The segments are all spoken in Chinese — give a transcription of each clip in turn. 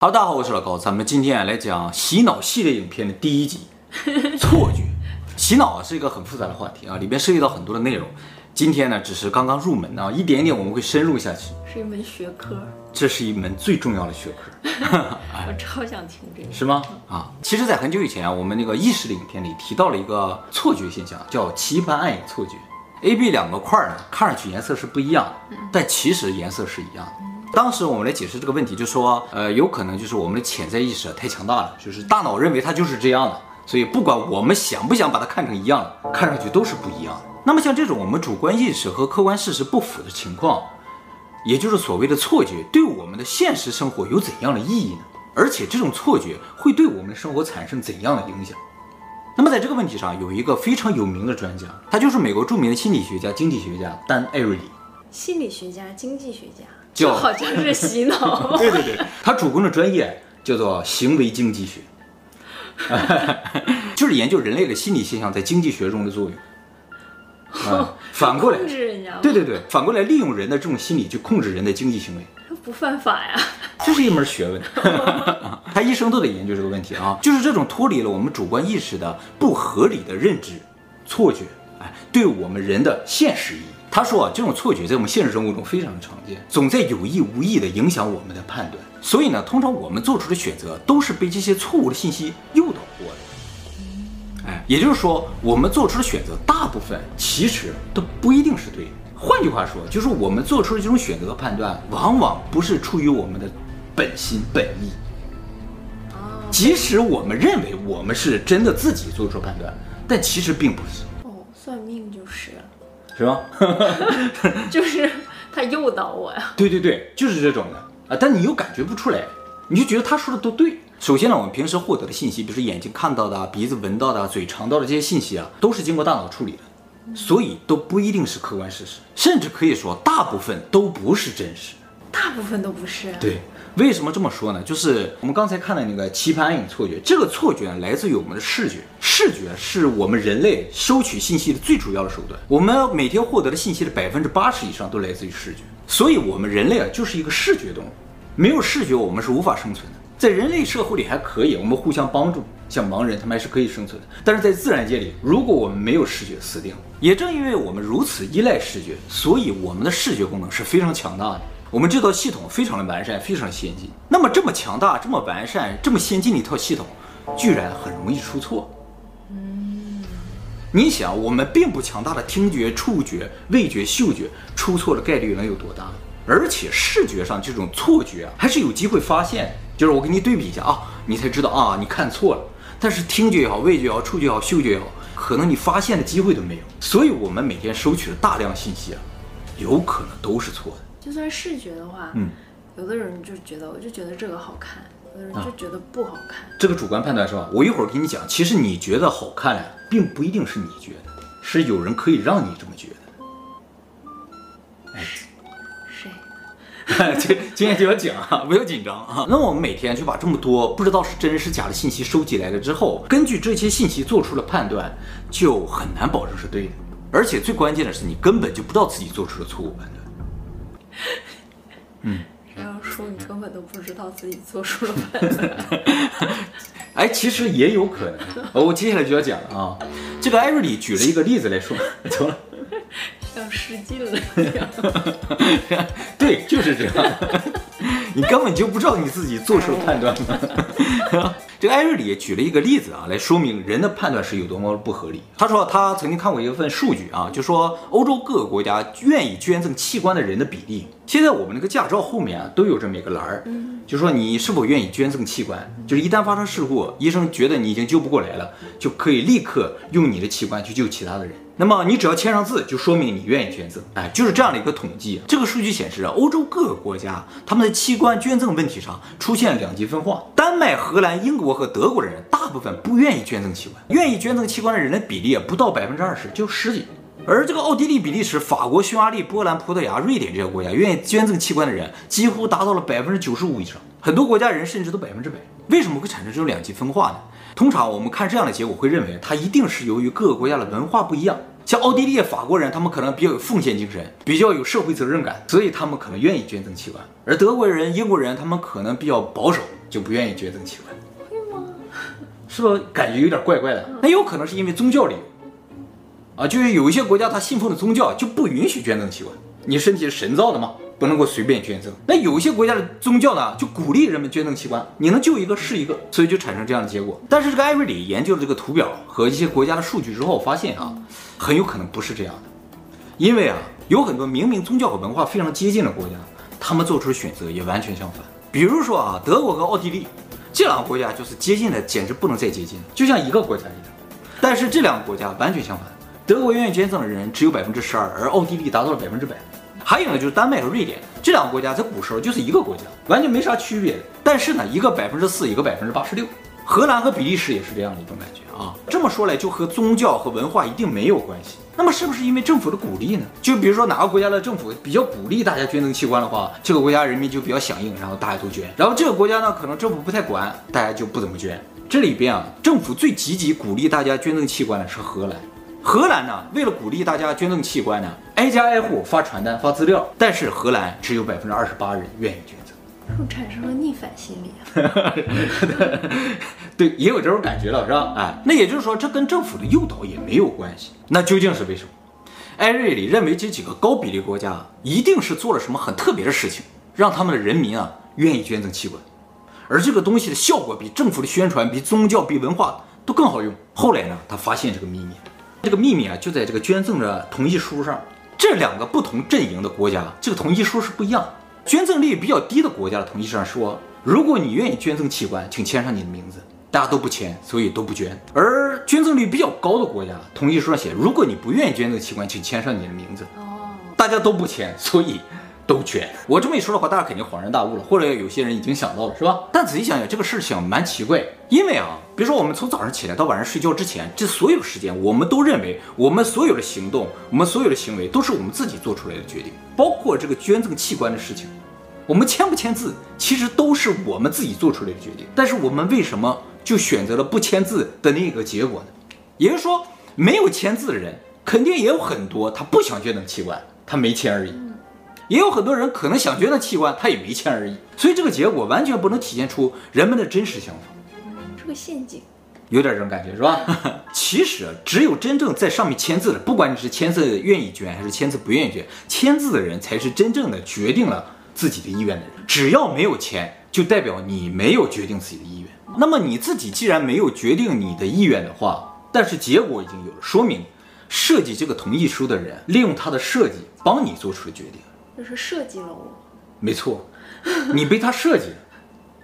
好，大家好，我是老高，咱们今天来讲洗脑系列影片的第一集，错觉。洗脑啊是一个很复杂的话题啊，里边涉及到很多的内容。今天呢，只是刚刚入门啊，一点一点我们会深入下去。是一门学科，这是一门最重要的学科。我超想听这个。是吗？啊，其实，在很久以前啊，我们那个意识的影片里提到了一个错觉现象，叫棋盘暗影错觉。A、B 两个块呢，看上去颜色是不一样的，但其实颜色是一样的。当时我们来解释这个问题，就说，呃，有可能就是我们的潜在意识太强大了，就是大脑认为它就是这样的，所以不管我们想不想把它看成一样的，看上去都是不一样的。那么像这种我们主观意识和客观事实不符的情况，也就是所谓的错觉，对我们的现实生活有怎样的意义呢？而且这种错觉会对我们的生活产生怎样的影响？那么在这个问题上，有一个非常有名的专家，他就是美国著名的心理学家、经济学家丹·艾瑞里。心理学家、经济学家。就好像是洗脑，对对对，他主攻的专业叫做行为经济学，就是研究人类的心理现象在经济学中的作用。啊，反过来。控制人家，对对对，反过来利用人的这种心理去控制人的经济行为，不犯法呀？这是一门学问，他一生都得研究这个问题啊，就是这种脱离了我们主观意识的不合理的认知、错觉，哎，对我们人的现实意义。他说啊，这种错觉在我们现实生活中非常常见，总在有意无意地影响我们的判断。所以呢，通常我们做出的选择都是被这些错误的信息诱导过的。哎，也就是说，我们做出的选择大部分其实都不一定是对的。换句话说，就是我们做出的这种选择和判断，往往不是出于我们的本心本意。即使我们认为我们是真的自己做出判断，但其实并不是。哦，算命就是。是吧？就是他诱导我呀。对对对，就是这种的啊，但你又感觉不出来，你就觉得他说的都对。首先呢，我们平时获得的信息，比如说眼睛看到的、鼻子闻到的、嘴尝到的这些信息啊，都是经过大脑处理的，所以都不一定是客观事实，甚至可以说大部分都不是真实。大部分都不是。对。为什么这么说呢？就是我们刚才看的那个棋盘暗影错觉，这个错觉来自于我们的视觉。视觉是我们人类收取信息的最主要的手段。我们每天获得的信息的百分之八十以上都来自于视觉，所以我们人类啊就是一个视觉动物。没有视觉，我们是无法生存的。在人类社会里还可以，我们互相帮助，像盲人他们还是可以生存的。但是在自然界里，如果我们没有视觉，死定了。也正因为我们如此依赖视觉，所以我们的视觉功能是非常强大的。我们这套系统非常的完善，非常的先进。那么这么强大、这么完善、这么先进的一套系统，居然很容易出错。嗯，你想，我们并不强大的听觉、触觉、味觉、嗅觉出错的概率能有多大？而且视觉上这种错觉啊，还是有机会发现。就是我给你对比一下啊，你才知道啊，你看错了。但是听觉也好，味觉也好，触觉也好，嗅觉也好，可能你发现的机会都没有。所以，我们每天收取的大量信息啊，有可能都是错的。就算视觉的话，嗯，有的人就觉得，我就觉得这个好看，有的人就觉得不好看。啊，这个主观判断是吧？我一会儿给你讲，其实你觉得好看呀，并不一定是你觉得，是有人可以让你这么觉得。哎，谁？今今天就要讲啊，不要紧张啊。那我们每天就把这么多不知道是真是假的信息收集来了之后，根据这些信息做出了判断，就很难保证是对的。而且最关键的是，你根本就不知道自己做出了错误判断。嗯，然后说你根本都不知道自己做出了判断。哎，其实也有可能。哦，我接下来就要讲了啊。这个艾瑞里举了一个例子来说，怎么了？像失禁了一样。对，就是这样。你根本就不知道你自己做出了判断吗？这个艾瑞里也举了一个例子啊，来说明人的判断是有多么不合理。他说他曾经看过一份数据啊，就说欧洲各个国家愿意捐赠器官的人的比例。现在我们那个驾照后面啊都有这么一个栏儿，就说你是否愿意捐赠器官，就是一旦发生事故，医生觉得你已经救不过来了，就可以立刻用你的器官去救其他的人。那么你只要签上字，就说明你愿意捐赠。哎，就是这样的一个统计。这个数据显示啊，欧洲各个国家他们的器官捐赠问题上出现两极分化。丹麦、荷兰、英国和德国的人大部分不愿意捐赠器官，愿意捐赠器官的人的比例不到百分之二十，就十几。而这个奥地利、比利时、法国、匈牙利、波兰、葡萄牙、瑞典这些国家愿意捐赠器官的人几乎达到了百分之九十五以上，很多国家人甚至都百分之百。为什么会产生这种两极分化呢？通常我们看这样的结果，会认为它一定是由于各个国家的文化不一样。像奥地利、法国人，他们可能比较有奉献精神，比较有社会责任感，所以他们可能愿意捐赠器官；而德国人、英国人，他们可能比较保守，就不愿意捐赠器官。会吗？是不是感觉有点怪怪的？那有可能是因为宗教理由啊，就是有一些国家他信奉的宗教就不允许捐赠器官。你身体是神造的吗？不能够随便捐赠。那有一些国家的宗教呢，就鼓励人们捐赠器官，你能救一个是一个，所以就产生这样的结果。但是这个艾瑞里研究了这个图表和一些国家的数据之后，发现啊，很有可能不是这样的，因为啊，有很多明明宗教和文化非常接近的国家，他们做出的选择也完全相反。比如说啊，德国和奥地利这两个国家就是接近的简直不能再接近，就像一个国家一样。但是这两个国家完全相反，德国愿意捐赠的人只有百分之十二，而奥地利达到了百分之百。还有呢，就是丹麦和瑞典这两个国家在古时候就是一个国家，完全没啥区别。但是呢，一个百分之四，一个百分之八十六。荷兰和比利时也是这样的一种感觉啊。这么说来，就和宗教和文化一定没有关系。那么是不是因为政府的鼓励呢？就比如说哪个国家的政府比较鼓励大家捐赠器官的话，这个国家人民就比较响应，然后大家都捐。然后这个国家呢，可能政府不太管，大家就不怎么捐。这里边啊，政府最积极鼓励大家捐赠器官的是荷兰。荷兰呢，为了鼓励大家捐赠器官呢，挨家挨户发传单、发资料，但是荷兰只有百分之二十八人愿意捐赠，是不是产生了逆反心理啊？对，也有这种感觉了，是吧？哎，那也就是说，这跟政府的诱导也没有关系。那究竟是为什么？艾瑞里认为这几个高比例国家一定是做了什么很特别的事情，让他们的人民啊愿意捐赠器官，而这个东西的效果比政府的宣传、比宗教、比文化都更好用。后来呢，他发现这个秘密。这个秘密啊，就在这个捐赠的同意书上。这两个不同阵营的国家，这个同意书是不一样。捐赠率比较低的国家的同意书上说，如果你愿意捐赠器官，请签上你的名字。大家都不签，所以都不捐。而捐赠率比较高的国家，同意书上写，如果你不愿意捐赠器官，请签上你的名字。哦，大家都不签，所以。都捐。我这么一说的话，大家肯定恍然大悟了，或者有些人已经想到了，是吧？但仔细想想，这个事情蛮奇怪，因为啊，比如说我们从早上起来到晚上睡觉之前，这所有时间，我们都认为我们所有的行动，我们所有的行为都是我们自己做出来的决定，包括这个捐赠器官的事情，我们签不签字，其实都是我们自己做出来的决定。但是我们为什么就选择了不签字的那个结果呢？也就是说，没有签字的人，肯定也有很多他不想捐赠器官，他没签而已。也有很多人可能想捐的器官，他也没签而已，所以这个结果完全不能体现出人们的真实想法。是个陷阱，有点这种感觉是吧？其实只有真正在上面签字的，不管你是签字愿意捐还是签字不愿意捐，签字的人才是真正的决定了自己的意愿的人。只要没有签，就代表你没有决定自己的意愿。那么你自己既然没有决定你的意愿的话，但是结果已经有了，说明设计这个同意书的人利用他的设计帮你做出了决定。就是设计了我，没错，你被他设计了，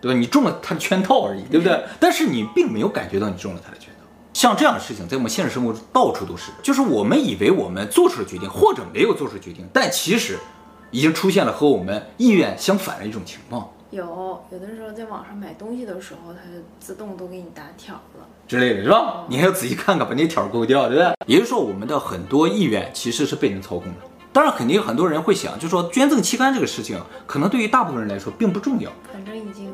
对吧？你中了他的圈套而已，对不对？但是你并没有感觉到你中了他的圈套。像这样的事情，在我们现实生活中到处都是。就是我们以为我们做出了决定，或者没有做出决定，但其实已经出现了和我们意愿相反的一种情况。有，有的时候在网上买东西的时候，它就自动都给你打条了之类的是吧？你还要仔细看看，把那条勾掉，对不对？也就是说，我们的很多意愿其实是被人操控的。当然，肯定有很多人会想，就说捐赠器官这个事情，可能对于大部分人来说并不重要。反正已经，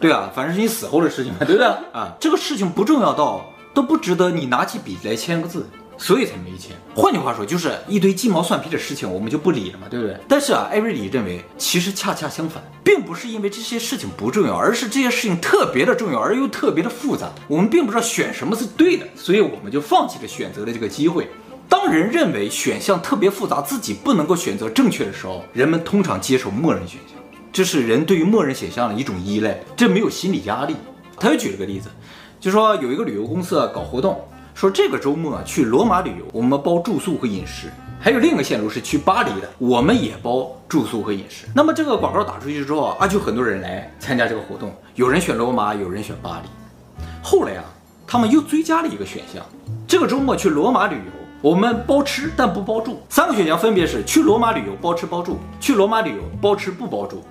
对啊，反正是你死后的事情嘛，对不对啊？这个事情不重要到都不值得你拿起笔来签个字，所以才没签。换句话说，就是一堆鸡毛蒜皮的事情，我们就不理了嘛，对不对？但是啊，艾瑞里认为，其实恰恰相反，并不是因为这些事情不重要，而是这些事情特别的重要，而又特别的复杂，我们并不知道选什么是对的，所以我们就放弃了选择的这个机会。当人认为选项特别复杂，自己不能够选择正确的时候，人们通常接受默认选项，这是人对于默认选项的一种依赖，这没有心理压力。他又举了个例子，就说有一个旅游公司搞活动，说这个周末去罗马旅游，我们包住宿和饮食；还有另一个线路是去巴黎的，我们也包住宿和饮食。那么这个广告打出去之后啊，就很多人来参加这个活动，有人选罗马，有人选巴黎。后来啊，他们又追加了一个选项，这个周末去罗马旅游。我们包吃但不包住，三个选项分别是去罗马旅游包吃包住，去罗马旅游包吃不包住，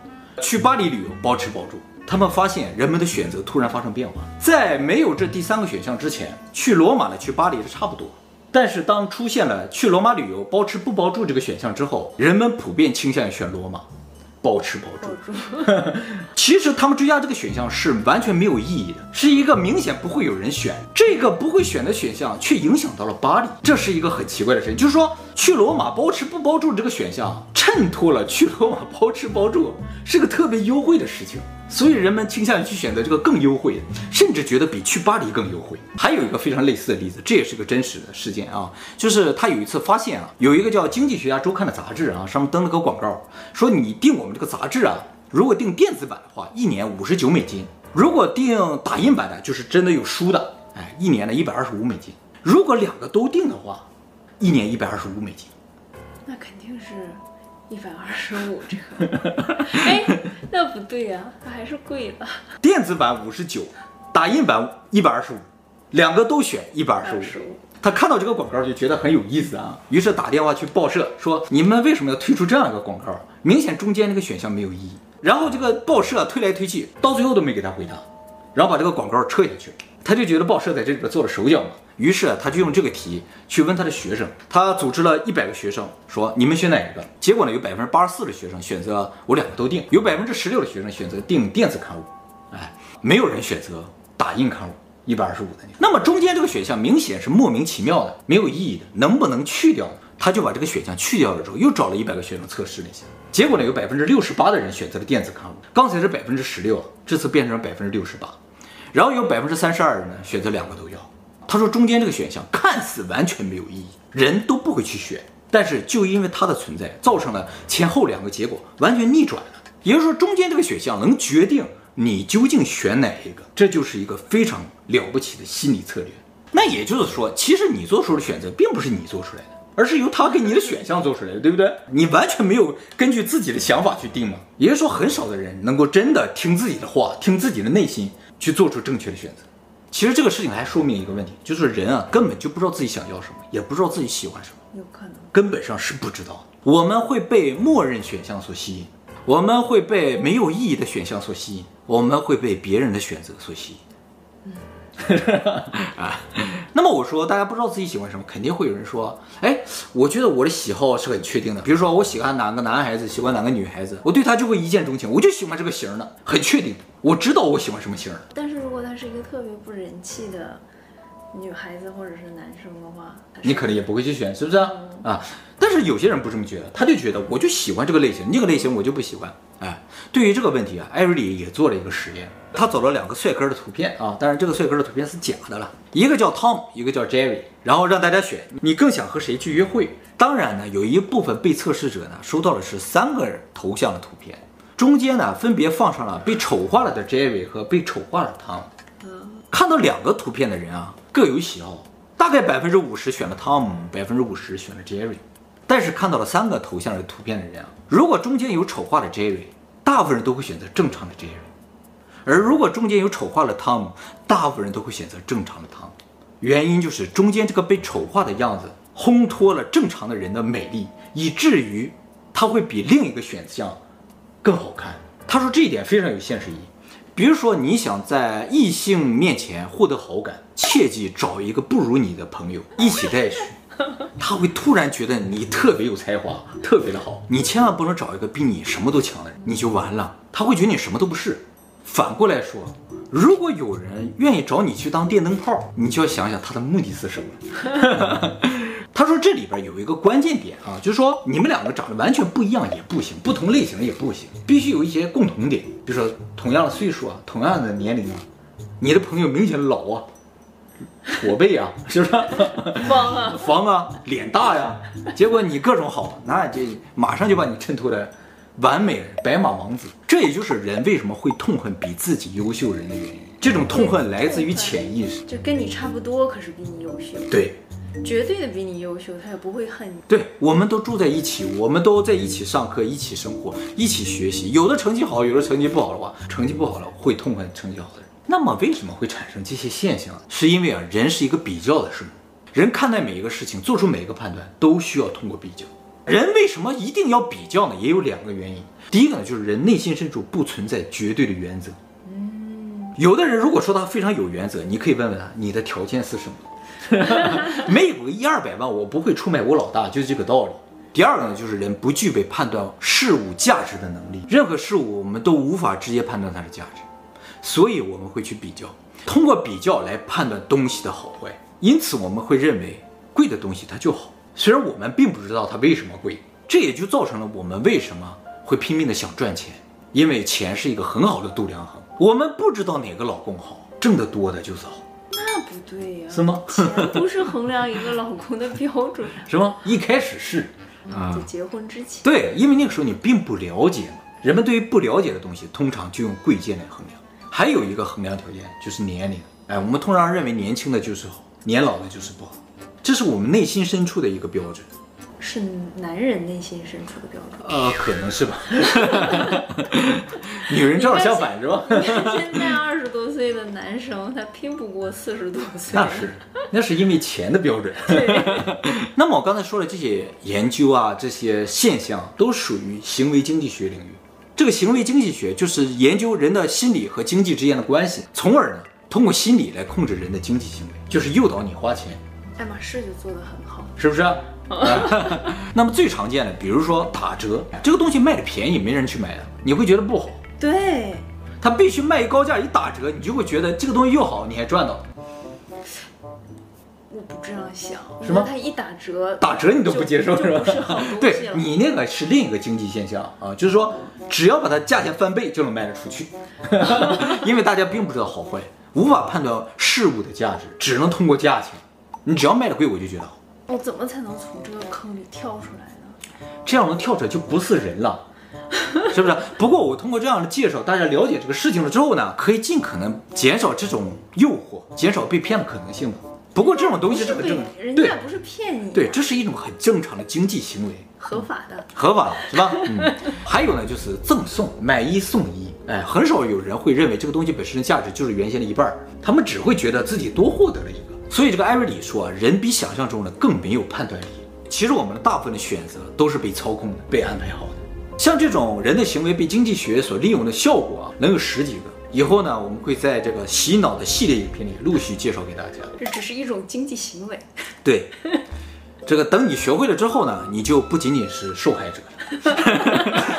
去巴黎旅游包吃包住。他们发现人们的选择突然发生变化，在没有这第三个选项之前，去罗马的去巴黎是差不多，但是当出现了去罗马旅游包吃不包住这个选项之后，人们普遍倾向于选罗马。包吃包住，其实他们追加这个选项是完全没有意义的，是一个明显不会有人选，这个不会选的选项却影响到了巴黎，这是一个很奇怪的事情。就是说去罗马包吃不包住这个选项，衬托了去罗马包吃包住是个特别优惠的事情。所以人们倾向于去选择这个更优惠的，甚至觉得比去巴黎更优惠。还有一个非常类似的例子，这也是个真实的事件啊，就是他有一次发现啊，有一个叫《经济学家周刊》的杂志啊，上面登了个广告，说你订我们这个杂志啊，如果订电子版的话，一年五十九美金；如果订打印版的，就是真的有书的，哎，一年呢一百二十五美金。如果两个都订的话，一年一百二十五美金。那肯定是。一百二十五，这个，哎，那不对呀，它还是贵了。电子版五十九，打印版一百二十五，两个都选一百二十五。他看到这个广告就觉得很有意思啊，于是打电话去报社说：“你们为什么要推出这样一个广告？明显中间那个选项没有意义。”然后这个报社推来推去，到最后都没给他回答，然后把这个广告撤下去。他就觉得报社在这里边做了手脚嘛。于是他就用这个题去问他的学生，他组织了一百个学生，说你们选哪一个？结果呢，有百分之八十四的学生选择我两个都订，有百分之十六的学生选择订电子刊物，哎，没有人选择打印刊物，一百二十五的。那么中间这个选项明显是莫名其妙的，没有意义的，能不能去掉呢？他就把这个选项去掉了之后，又找了一百个学生测试了一下，结果呢，有百分之六十八的人选择了电子刊物，刚才是百分之十六，这次变成百分之六十八，然后有百分之三十二的人呢选择两个都要。他说：“中间这个选项看似完全没有意义，人都不会去选，但是就因为它的存在，造成了前后两个结果完全逆转了。也就是说，中间这个选项能决定你究竟选哪一个，这就是一个非常了不起的心理策略。那也就是说，其实你做出的选择并不是你做出来的，而是由他给你的选项做出来的，对不对？你完全没有根据自己的想法去定嘛。也就是说，很少的人能够真的听自己的话，听自己的内心去做出正确的选择。”其实这个事情还说明一个问题，就是人啊根本就不知道自己想要什么，也不知道自己喜欢什么，有可能根本上是不知道。我们会被默认选项所吸引，我们会被没有意义的选项所吸引，我们会被别人的选择所吸引。啊，那么我说大家不知道自己喜欢什么，肯定会有人说，哎，我觉得我的喜好是很确定的。比如说我喜欢哪个男孩子，喜欢哪个女孩子，我对她就会一见钟情，我就喜欢这个型儿的，很确定，我知道我喜欢什么型儿。但是如果他是一个特别不人气的女孩子或者是男生的话，你可能也不会去选，是不是啊？嗯、啊，但是有些人不这么觉得，他就觉得我就喜欢这个类型，那个类型我就不喜欢。哎，对于这个问题啊，艾瑞里也做了一个实验。他找了两个帅哥的图片啊，当然这个帅哥的图片是假的了，一个叫 Tom，一个叫 Jerry，然后让大家选，你更想和谁去约会？当然呢，有一部分被测试者呢收到的是三个人头像的图片，中间呢分别放上了被丑化了的 Jerry 和被丑化了的 Tom。看到两个图片的人啊各有喜好，大概百分之五十选了 Tom，百分之五十选了 Jerry。但是看到了三个头像的图片的人啊，如果中间有丑化的 Jerry，大部分人都会选择正常的 Jerry。而如果中间有丑化的汤姆，大部分人都会选择正常的汤姆，原因就是中间这个被丑化的样子烘托了正常的人的美丽，以至于他会比另一个选项更好看。他说这一点非常有现实意义。比如说你想在异性面前获得好感，切记找一个不如你的朋友一起带去，他会突然觉得你特别有才华，特别的好。你千万不能找一个比你什么都强的人，你就完了，他会觉得你什么都不是。反过来说，如果有人愿意找你去当电灯泡，你就要想想他的目的是什么。他说这里边有一个关键点啊，就是说你们两个长得完全不一样也不行，不同类型也不行，必须有一些共同点，比如说同样的岁数啊，同样的年龄啊，你的朋友明显老啊，驼背啊，是不是？方啊，方啊，脸大呀，结果你各种好，那就马上就把你衬托的。完美，白马王子，这也就是人为什么会痛恨比自己优秀人的原因。这种痛恨来自于潜意识，就跟你差不多，可是比你优秀。对，绝对的比你优秀，他也不会恨你。对，我们都住在一起，我们都在一起上课，一起生活，一起学习。有的成绩好，有的成绩不好的话，成绩不好了会痛恨成绩好的人。那么为什么会产生这些现象？是因为啊，人是一个比较的生物，人看待每一个事情，做出每一个判断，都需要通过比较。人为什么一定要比较呢？也有两个原因。第一个呢，就是人内心深处不存在绝对的原则。嗯，有的人如果说他非常有原则，你可以问问他，你的条件是什么？没有个一二百万，我不会出卖我老大，就是这个道理。第二个呢，就是人不具备判断事物价值的能力。任何事物我们都无法直接判断它的价值，所以我们会去比较，通过比较来判断东西的好坏。因此我们会认为贵的东西它就好。虽然我们并不知道它为什么贵，这也就造成了我们为什么会拼命的想赚钱，因为钱是一个很好的度量衡，我们不知道哪个老公好，挣得多的就是好不对呀、是吗？钱不是衡量一个老公的标准。是吗？一开始是啊，在结婚之前，对，因为那个时候你并不了解嘛，人们对于不了解的东西，通常就用贵贱来衡量。还有一个衡量条件就是年龄，哎，我们通常认为年轻的就是好，年老的就是不好，这是我们内心深处的一个标准。是男人内心深处的标准。呃，可能是吧。女人正好相反是吧？现在二十多岁的男生，他拼不过四十多岁。那是，那是因为钱的标准。那么我刚才说的这些研究啊，这些现象都属于行为经济学领域。这个行为经济学就是研究人的心理和经济之间的关系，从而呢，通过心理来控制人的经济行为，就是诱导你花钱。爱马仕就做得很好，是不是？那么最常见的，比如说打折，这个东西卖的便宜，没人去买的，你会觉得不好。对，它必须卖一高价，一打折，你就会觉得这个东西又好，你还赚到。我不这样想，是吗？它一打折，打折你都不接受是吧？不是好东西对，你那个是另一个经济现象啊，就是说只要把它价钱翻倍就能卖得出去，因为大家并不知道好坏，无法判断事物的价值，只能通过价钱。你只要卖的贵，我就觉得好。我怎么才能从这个坑里跳出来呢？这样能跳出来就不是人了，是不是？不过我通过这样的介绍，大家了解这个事情了之后呢，可以尽可能减少这种诱惑，减少被骗的可能性。不过这种东西是很正常，人家不是骗你，对，这是一种很正常的经济行为，合法的，合法的是吧？嗯。还有呢，就是赠送，买一送一，哎，很少有人会认为这个东西本身的价值就是原先的一半，他们只会觉得自己多获得了一个。所以这个艾瑞里说啊，人比想象中的更没有判断力。其实我们的大部分的选择都是被操控的，被安排好的。像这种人的行为被经济学所利用的效果啊，能有十几个。以后呢，我们会在这个洗脑的系列影片里陆续介绍给大家。这只是一种经济行为。对，这个等你学会了之后呢，你就不仅仅是受害者了。